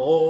Olá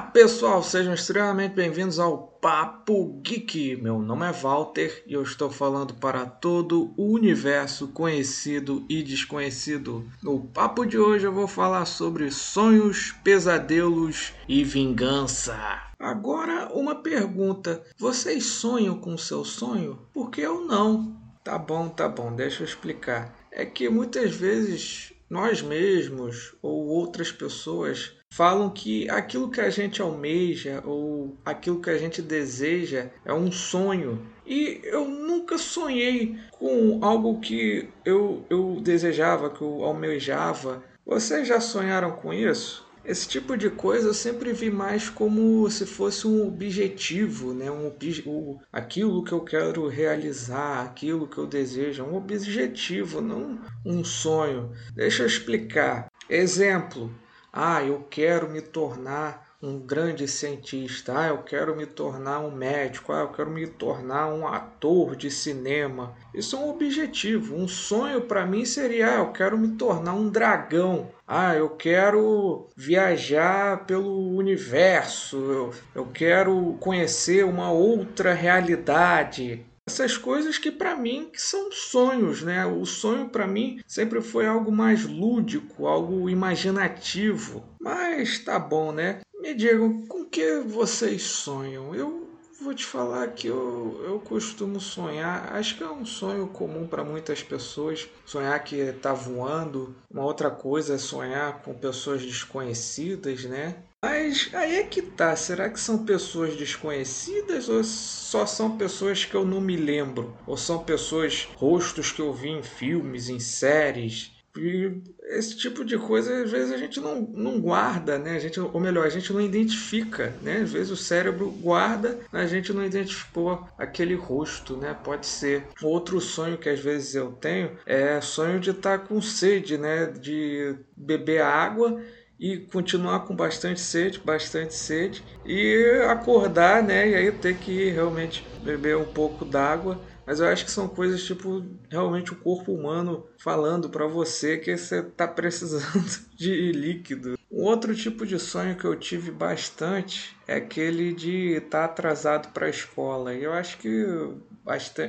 pessoal, sejam extremamente bem-vindos ao Papo Geek. Meu nome é Walter e eu estou falando para todo o universo conhecido e desconhecido. No papo de hoje eu vou falar sobre sonhos, pesadelos e vingança. Agora, uma pergunta: vocês sonham com o seu sonho? Porque eu não. Tá bom, tá bom, deixa eu explicar. É que muitas vezes nós mesmos ou outras pessoas falam que aquilo que a gente almeja ou aquilo que a gente deseja é um sonho. E eu nunca sonhei com algo que eu, eu desejava, que eu almejava. Vocês já sonharam com isso? Esse tipo de coisa eu sempre vi mais como se fosse um objetivo, né? um, o, aquilo que eu quero realizar, aquilo que eu desejo, um objetivo, não um sonho. Deixa eu explicar. Exemplo: ah, eu quero me tornar um grande cientista, ah, eu quero me tornar um médico, ah, eu quero me tornar um ator de cinema. Isso é um objetivo. Um sonho para mim seria, ah, eu quero me tornar um dragão. Ah, eu quero viajar pelo universo, eu, eu quero conhecer uma outra realidade essas coisas que para mim são sonhos, né? O sonho para mim sempre foi algo mais lúdico, algo imaginativo. Mas tá bom, né? Me digam, com que vocês sonham? Eu vou te falar que eu, eu costumo sonhar, acho que é um sonho comum para muitas pessoas, sonhar que está voando. Uma outra coisa é sonhar com pessoas desconhecidas, né? Mas aí é que tá, será que são pessoas desconhecidas ou só são pessoas que eu não me lembro? Ou são pessoas, rostos que eu vi em filmes, em séries? E esse tipo de coisa, às vezes, a gente não, não guarda, né? A gente, ou melhor, a gente não identifica, né? Às vezes o cérebro guarda, a gente não identificou aquele rosto, né? Pode ser. Outro sonho que às vezes eu tenho é sonho de estar com sede, né? De beber água e continuar com bastante sede, bastante sede e acordar, né? E aí ter que realmente beber um pouco d'água. Mas eu acho que são coisas tipo realmente o corpo humano falando para você que você tá precisando de líquido. Um outro tipo de sonho que eu tive bastante é aquele de estar tá atrasado para a escola. E eu acho que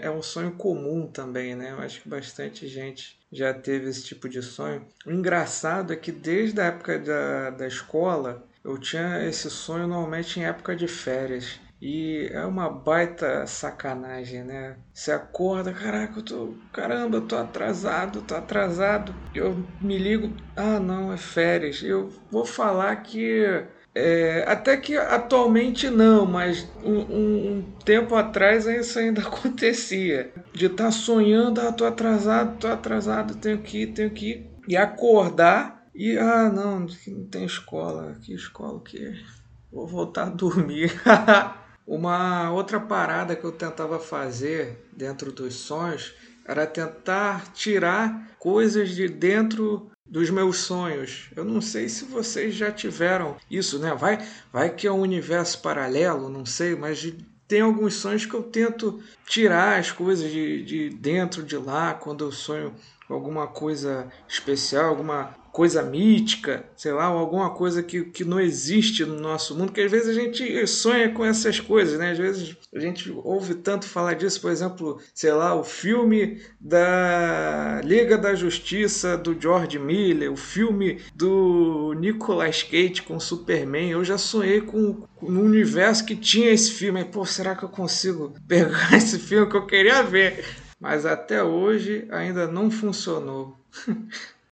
é um sonho comum também, né? Eu acho que bastante gente já teve esse tipo de sonho. O engraçado é que desde a época da, da escola eu tinha esse sonho normalmente em época de férias. E é uma baita sacanagem, né? Você acorda, caraca, eu tô. Caramba, eu tô atrasado, tô atrasado. Eu me ligo, ah não, é férias. Eu vou falar que é, até que atualmente não, mas um, um, um, tempo atrás isso ainda acontecia. De estar tá sonhando, ah, tô atrasado, tô atrasado, tenho que ir, tenho que ir. E acordar e, ah, não, não tem escola. Que escola que Vou voltar a dormir. Uma outra parada que eu tentava fazer dentro dos sonhos era tentar tirar coisas de dentro dos meus sonhos. Eu não sei se vocês já tiveram isso, né? Vai, vai que é um universo paralelo, não sei, mas tem alguns sonhos que eu tento tirar as coisas de, de dentro de lá quando eu sonho alguma coisa especial, alguma coisa mítica, sei lá, ou alguma coisa que, que não existe no nosso mundo, que às vezes a gente sonha com essas coisas, né? Às vezes a gente ouve tanto falar disso, por exemplo, sei lá, o filme da Liga da Justiça do George Miller, o filme do Nicolas Cage com Superman. Eu já sonhei com, um universo que tinha esse filme. Pô, será que eu consigo pegar esse filme que eu queria ver? Mas até hoje ainda não funcionou.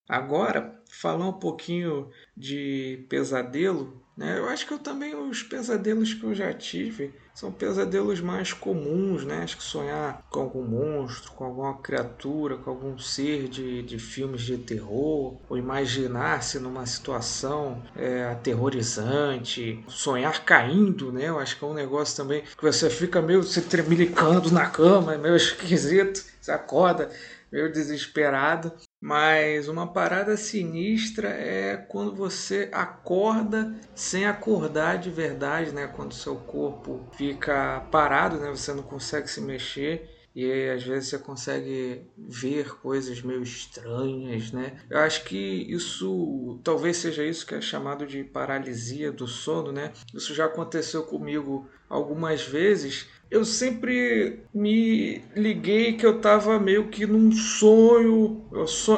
Agora, falar um pouquinho de pesadelo, né? Eu acho que eu também os pesadelos que eu já tive são pesadelos mais comuns, né? Acho que sonhar com algum monstro, com alguma criatura, com algum ser de, de filmes de terror, ou imaginar-se numa situação é, aterrorizante, sonhar caindo, né? Eu acho que é um negócio também que você fica meio se tremilicando na cama, meio esquisito, você acorda meio desesperado. Mas uma parada sinistra é quando você acorda sem acordar de verdade, né? Quando seu corpo fica parado, né? Você não consegue se mexer e aí, às vezes você consegue ver coisas meio estranhas, né? Eu acho que isso talvez seja isso que é chamado de paralisia do sono, né? Isso já aconteceu comigo algumas vezes eu sempre me liguei que eu estava meio que num sonho,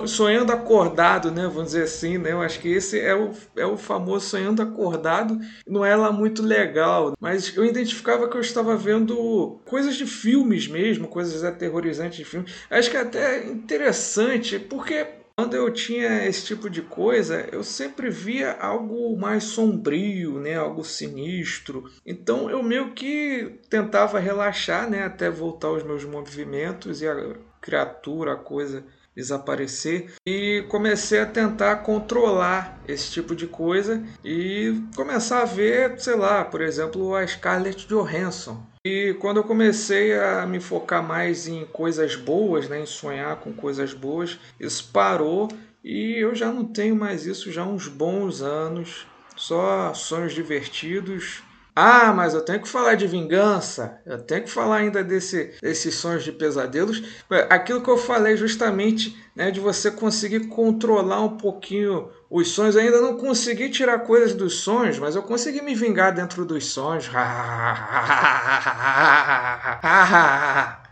sonhando acordado, né? Vamos dizer assim, né? Eu acho que esse é o, é o famoso sonhando acordado. Não é lá muito legal, mas eu identificava que eu estava vendo coisas de filmes mesmo, coisas aterrorizantes de filmes. Acho que é até interessante, porque quando eu tinha esse tipo de coisa, eu sempre via algo mais sombrio, né, algo sinistro. Então eu meio que tentava relaxar, né, até voltar aos meus movimentos e a criatura, a coisa desaparecer e comecei a tentar controlar esse tipo de coisa e começar a ver, sei lá, por exemplo, a Scarlett Johansson. E quando eu comecei a me focar mais em coisas boas, né, em sonhar com coisas boas, isso parou e eu já não tenho mais isso já há uns bons anos. Só sonhos divertidos, ah, mas eu tenho que falar de vingança, eu tenho que falar ainda desse, desses sonhos de pesadelos. Aquilo que eu falei justamente né, de você conseguir controlar um pouquinho os sonhos. Eu ainda não consegui tirar coisas dos sonhos, mas eu consegui me vingar dentro dos sonhos.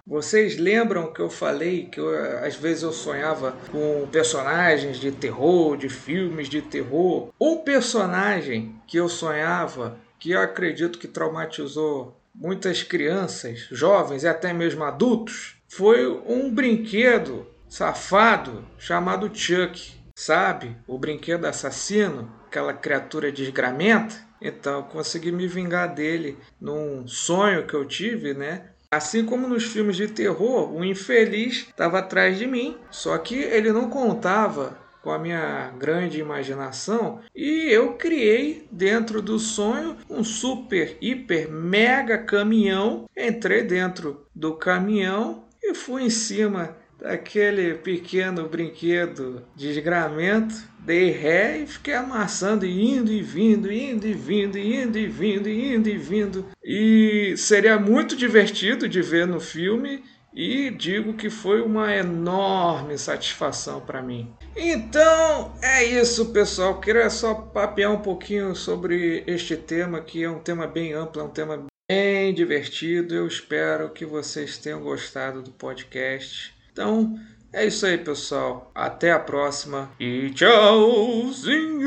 Vocês lembram que eu falei que eu, às vezes eu sonhava com personagens de terror, de filmes de terror? Um personagem que eu sonhava que eu acredito que traumatizou muitas crianças, jovens e até mesmo adultos, foi um brinquedo safado chamado Chuck. Sabe? O brinquedo assassino, aquela criatura desgramenta. Então, eu consegui me vingar dele num sonho que eu tive, né? Assim como nos filmes de terror, o infeliz estava atrás de mim, só que ele não contava com a minha grande imaginação e eu criei dentro do sonho um super, hiper, mega caminhão. Entrei dentro do caminhão e fui em cima daquele pequeno brinquedo de esgramento, dei ré e fiquei amassando, indo e vindo, indo e vindo, indo e vindo, indo e vindo. E seria muito divertido de ver no filme e digo que foi uma enorme satisfação para mim. Então é isso, pessoal. Queria só papear um pouquinho sobre este tema, que é um tema bem amplo, é um tema bem divertido. Eu espero que vocês tenham gostado do podcast. Então é isso aí, pessoal. Até a próxima e tchauzinho.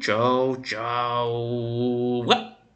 Tchau, tchau.